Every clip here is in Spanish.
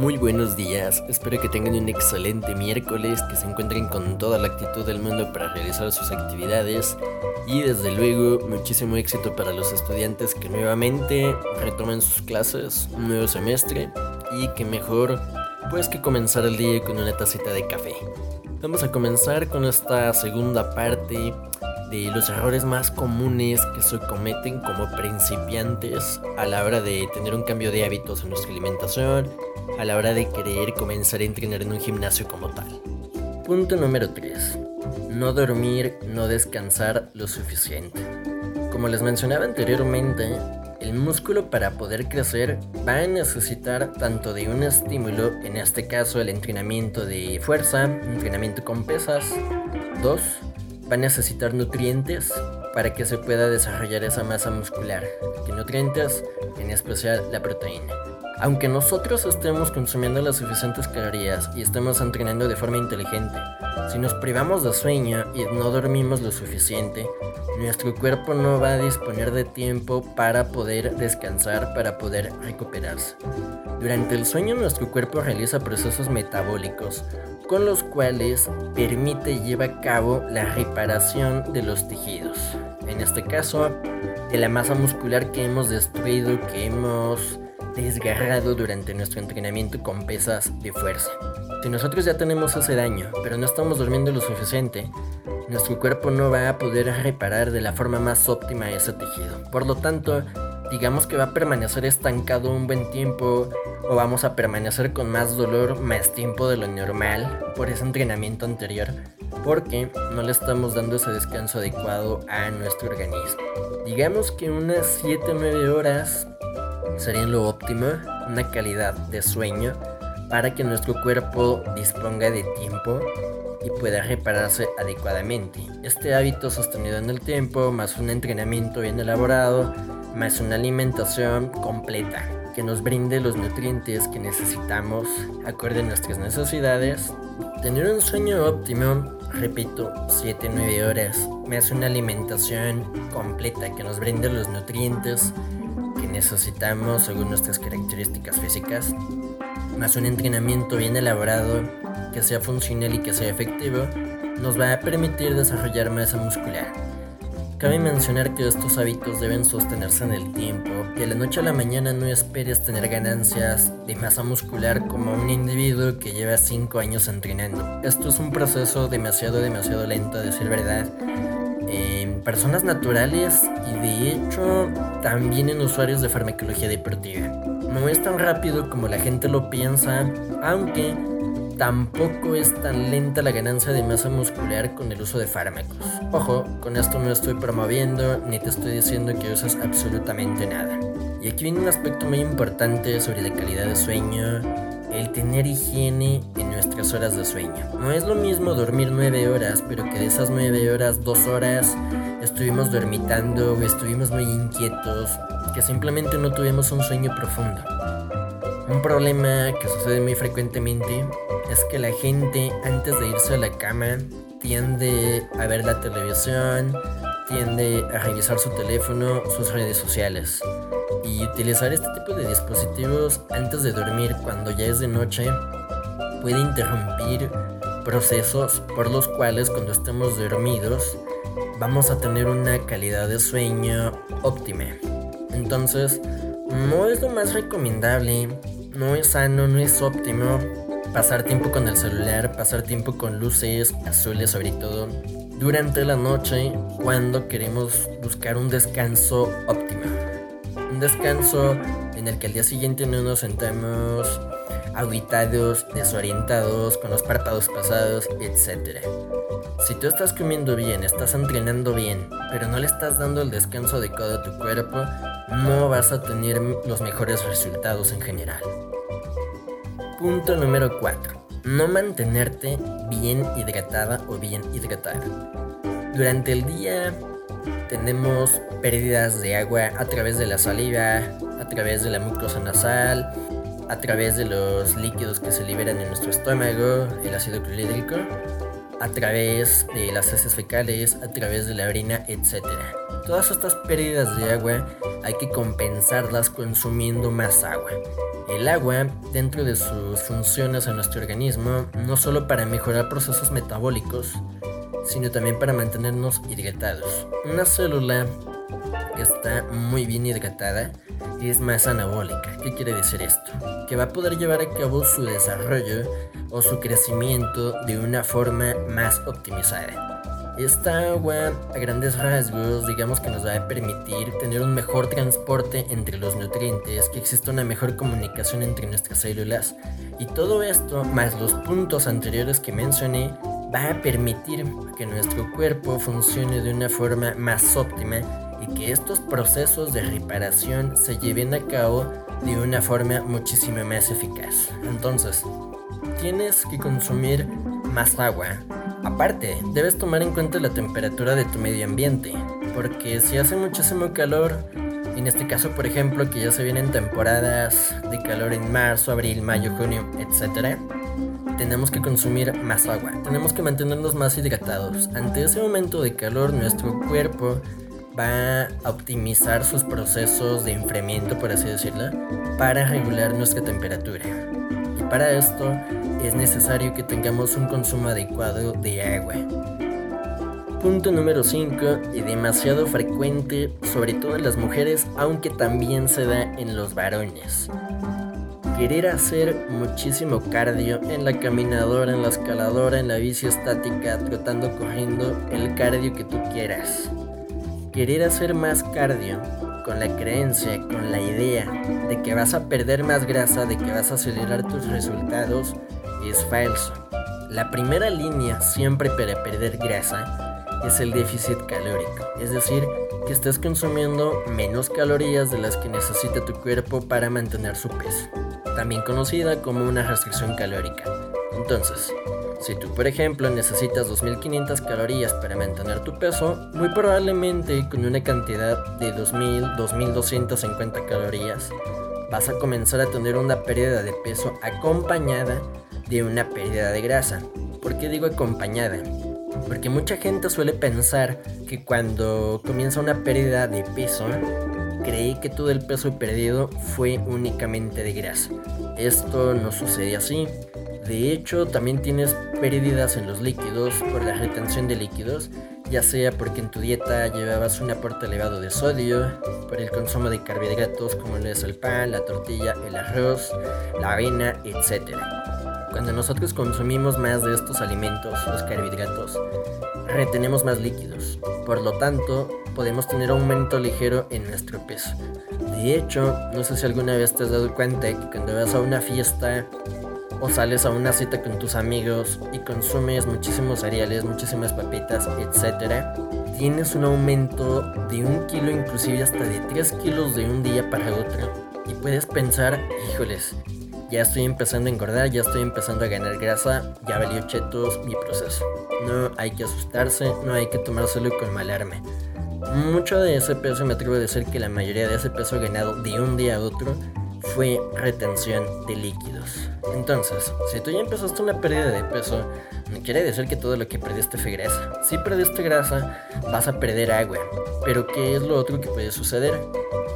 muy buenos días. Espero que tengan un excelente miércoles, que se encuentren con toda la actitud del mundo para realizar sus actividades y desde luego muchísimo éxito para los estudiantes que nuevamente retomen sus clases, un nuevo semestre y que mejor pues que comenzar el día con una tacita de café. Vamos a comenzar con esta segunda parte de los errores más comunes que se cometen como principiantes a la hora de tener un cambio de hábitos en nuestra alimentación, a la hora de querer comenzar a entrenar en un gimnasio como tal. Punto número 3. No dormir, no descansar lo suficiente. Como les mencionaba anteriormente, el músculo para poder crecer va a necesitar tanto de un estímulo, en este caso el entrenamiento de fuerza, entrenamiento con pesas, 2 va a necesitar nutrientes para que se pueda desarrollar esa masa muscular. ¿Qué nutrientes? En especial la proteína. Aunque nosotros estemos consumiendo las suficientes calorías y estemos entrenando de forma inteligente, si nos privamos de sueño y no dormimos lo suficiente, nuestro cuerpo no va a disponer de tiempo para poder descansar, para poder recuperarse. Durante el sueño nuestro cuerpo realiza procesos metabólicos, con los cuales permite y lleva a cabo la reparación de los tejidos. En este caso, de la masa muscular que hemos destruido, que hemos desgarrado durante nuestro entrenamiento con pesas de fuerza. Si nosotros ya tenemos ese daño, pero no estamos durmiendo lo suficiente, nuestro cuerpo no va a poder reparar de la forma más óptima ese tejido. Por lo tanto, digamos que va a permanecer estancado un buen tiempo o vamos a permanecer con más dolor más tiempo de lo normal por ese entrenamiento anterior porque no le estamos dando ese descanso adecuado a nuestro organismo. Digamos que unas 7-9 horas serían lo óptimo, una calidad de sueño para que nuestro cuerpo disponga de tiempo y pueda repararse adecuadamente. Este hábito sostenido en el tiempo, más un entrenamiento bien elaborado, más una alimentación completa que nos brinde los nutrientes que necesitamos acorde a nuestras necesidades. Tener un sueño óptimo, repito, 7-9 horas, más una alimentación completa que nos brinde los nutrientes necesitamos según nuestras características físicas, más un entrenamiento bien elaborado que sea funcional y que sea efectivo, nos va a permitir desarrollar masa muscular. Cabe mencionar que estos hábitos deben sostenerse en el tiempo y a la noche a la mañana no esperes tener ganancias de masa muscular como un individuo que lleva 5 años entrenando. Esto es un proceso demasiado, demasiado lento, a decir verdad. Personas naturales y de hecho también en usuarios de farmacología deportiva. No es tan rápido como la gente lo piensa, aunque tampoco es tan lenta la ganancia de masa muscular con el uso de fármacos. Ojo, con esto no estoy promoviendo ni te estoy diciendo que uses absolutamente nada. Y aquí viene un aspecto muy importante sobre la calidad de sueño, el tener higiene en nuestras horas de sueño. No es lo mismo dormir 9 horas, pero que de esas 9 horas, 2 horas estuvimos dormitando estuvimos muy inquietos, que simplemente no tuvimos un sueño profundo. Un problema que sucede muy frecuentemente es que la gente antes de irse a la cama tiende a ver la televisión, tiende a revisar su teléfono, sus redes sociales. Y utilizar este tipo de dispositivos antes de dormir cuando ya es de noche puede interrumpir procesos por los cuales cuando estemos dormidos vamos a tener una calidad de sueño óptima. Entonces, no es lo más recomendable no es sano, no es óptimo pasar tiempo con el celular, pasar tiempo con luces azules sobre todo durante la noche cuando queremos buscar un descanso óptimo. Un descanso en el que al día siguiente no nos sentamos aguitados, desorientados, con los párpados pasados, etc. Si tú estás comiendo bien, estás entrenando bien, pero no le estás dando el descanso adecuado a tu cuerpo, no vas a tener los mejores resultados en general. Punto número 4. No mantenerte bien hidratada o bien hidratado. Durante el día tenemos pérdidas de agua a través de la saliva, a través de la mucosa nasal, a través de los líquidos que se liberan en nuestro estómago, el ácido clorhídrico, a través de las heces fecales, a través de la orina, etc. Todas estas pérdidas de agua hay que compensarlas consumiendo más agua. El agua, dentro de sus funciones en nuestro organismo, no solo para mejorar procesos metabólicos, sino también para mantenernos hidratados. Una célula que está muy bien hidratada es más anabólica. ¿Qué quiere decir esto? Que va a poder llevar a cabo su desarrollo o su crecimiento de una forma más optimizada. Esta agua, a grandes rasgos, digamos que nos va a permitir tener un mejor transporte entre los nutrientes, que exista una mejor comunicación entre nuestras células. Y todo esto, más los puntos anteriores que mencioné, va a permitir que nuestro cuerpo funcione de una forma más óptima y que estos procesos de reparación se lleven a cabo de una forma muchísimo más eficaz. Entonces, tienes que consumir más agua, Aparte, debes tomar en cuenta la temperatura de tu medio ambiente, porque si hace muchísimo calor, en este caso por ejemplo que ya se vienen temporadas de calor en marzo, abril, mayo, junio, etc., tenemos que consumir más agua, tenemos que mantenernos más hidratados. Ante ese momento de calor, nuestro cuerpo va a optimizar sus procesos de enfriamiento, por así decirlo, para regular nuestra temperatura. Y para esto es necesario que tengamos un consumo adecuado de agua. Punto número 5 y demasiado frecuente, sobre todo en las mujeres, aunque también se da en los varones. Querer hacer muchísimo cardio en la caminadora, en la escaladora, en la bici estática, trotando, corriendo, el cardio que tú quieras. Querer hacer más cardio con la creencia, con la idea de que vas a perder más grasa, de que vas a acelerar tus resultados, es falso. La primera línea siempre para perder grasa es el déficit calórico, es decir, que estés consumiendo menos calorías de las que necesita tu cuerpo para mantener su peso, también conocida como una restricción calórica. Entonces, si tú por ejemplo necesitas 2500 calorías para mantener tu peso, muy probablemente con una cantidad de 2000, 2250 calorías, vas a comenzar a tener una pérdida de peso acompañada de una pérdida de grasa. ¿Por qué digo acompañada? Porque mucha gente suele pensar que cuando comienza una pérdida de peso, creí que todo el peso perdido fue únicamente de grasa. Esto no sucede así. De hecho, también tienes pérdidas en los líquidos por la retención de líquidos, ya sea porque en tu dieta llevabas un aporte elevado de sodio, por el consumo de carbohidratos como lo es el pan, la tortilla, el arroz, la avena, etc. Cuando nosotros consumimos más de estos alimentos, los carbohidratos, retenemos más líquidos. Por lo tanto, podemos tener aumento ligero en nuestro peso. De hecho, no sé si alguna vez te has dado cuenta que cuando vas a una fiesta o sales a una cita con tus amigos y consumes muchísimos cereales, muchísimas papitas, etc., tienes un aumento de un kilo, inclusive hasta de 3 kilos de un día para otro. Y puedes pensar, híjoles, ya estoy empezando a engordar, ya estoy empezando a ganar grasa, ya valió chetos mi proceso. No hay que asustarse, no hay que tomárselo con malarme. Mucho de ese peso, me atrevo a decir que la mayoría de ese peso ganado de un día a otro fue retención de líquidos. Entonces, si tú ya empezaste una pérdida de peso, no quiere decir que todo lo que perdiste fue grasa. Si perdiste grasa, vas a perder agua. Pero ¿qué es lo otro que puede suceder?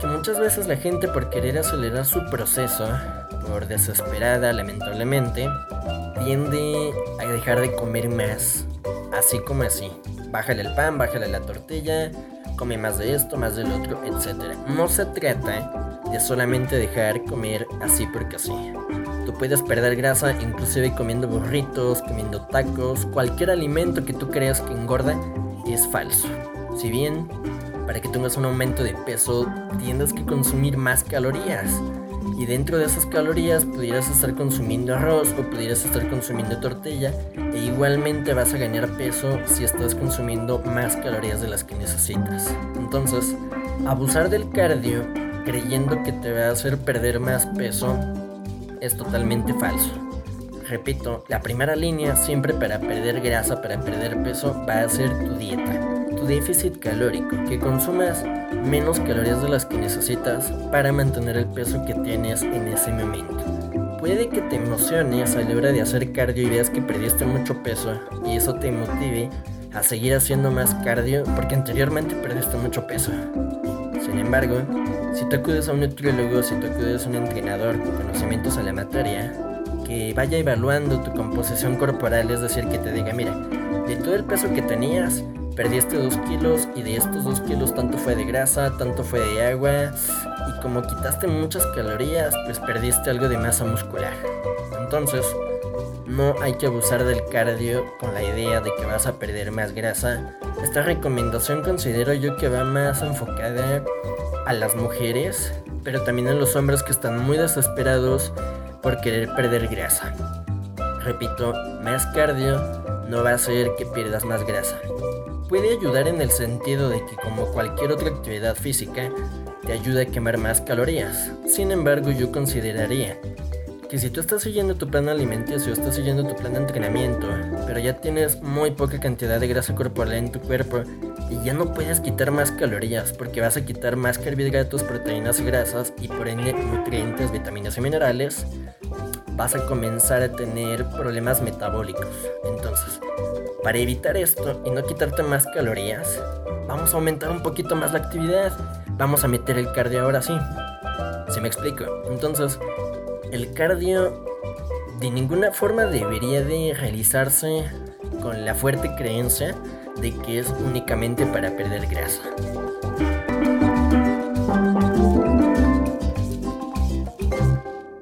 Que muchas veces la gente por querer acelerar su proceso por desesperada, lamentablemente, tiende a dejar de comer más, así como así. Bájale el pan, bájale la tortilla, come más de esto, más del otro, etc. No se trata de solamente dejar comer así porque así. Tú puedes perder grasa inclusive comiendo burritos, comiendo tacos, cualquier alimento que tú creas que engorda es falso. Si bien, para que tengas un aumento de peso, tienes que consumir más calorías y dentro de esas calorías pudieras estar consumiendo arroz o pudieras estar consumiendo tortilla e igualmente vas a ganar peso si estás consumiendo más calorías de las que necesitas. Entonces, abusar del cardio creyendo que te va a hacer perder más peso es totalmente falso. Repito, la primera línea siempre para perder grasa, para perder peso, va a ser tu dieta, tu déficit calórico, que consumas menos calorías de las que necesitas para mantener el peso que tienes en ese momento. Puede que te emociones a la hora de hacer cardio y veas que perdiste mucho peso y eso te motive a seguir haciendo más cardio porque anteriormente perdiste mucho peso. Sin embargo, Si tú acudes a un nutriólogo, si tú acudes a un entrenador con conocimientos en la materia, que vaya evaluando tu composición corporal, es decir, que te diga, mira, de todo el peso que tenías, perdiste 2 kilos y de estos 2 kilos tanto fue de grasa, tanto fue de agua y como quitaste muchas calorías, pues perdiste algo de masa muscular. Entonces, no hay que abusar del cardio con la idea de que vas a perder más grasa. Esta recomendación considero yo que va más enfocada a las mujeres, pero también a los hombres que están muy desesperados por querer perder grasa. Repito, más cardio no va a hacer que pierdas más grasa. Puede ayudar en el sentido de que como cualquier otra actividad física, te ayuda a quemar más calorías. Sin embargo, yo consideraría que si tú estás siguiendo tu plan alimenticio, estás siguiendo tu plan de entrenamiento, pero ya tienes muy poca cantidad de grasa corporal en tu cuerpo y ya no puedes quitar más calorías porque vas a quitar más carbohidratos, proteínas y grasas y por ende nutrientes, vitaminas y minerales, vas a comenzar a tener problemas metabólicos. Entonces, para evitar esto y no quitarte más calorías, vamos a aumentar un poquito más la actividad. Vamos a meter el cardio ahora sí. ¿Se me explico? Entonces, el cardio de ninguna forma debería de realizarse con la fuerte creencia de que es únicamente para perder grasa.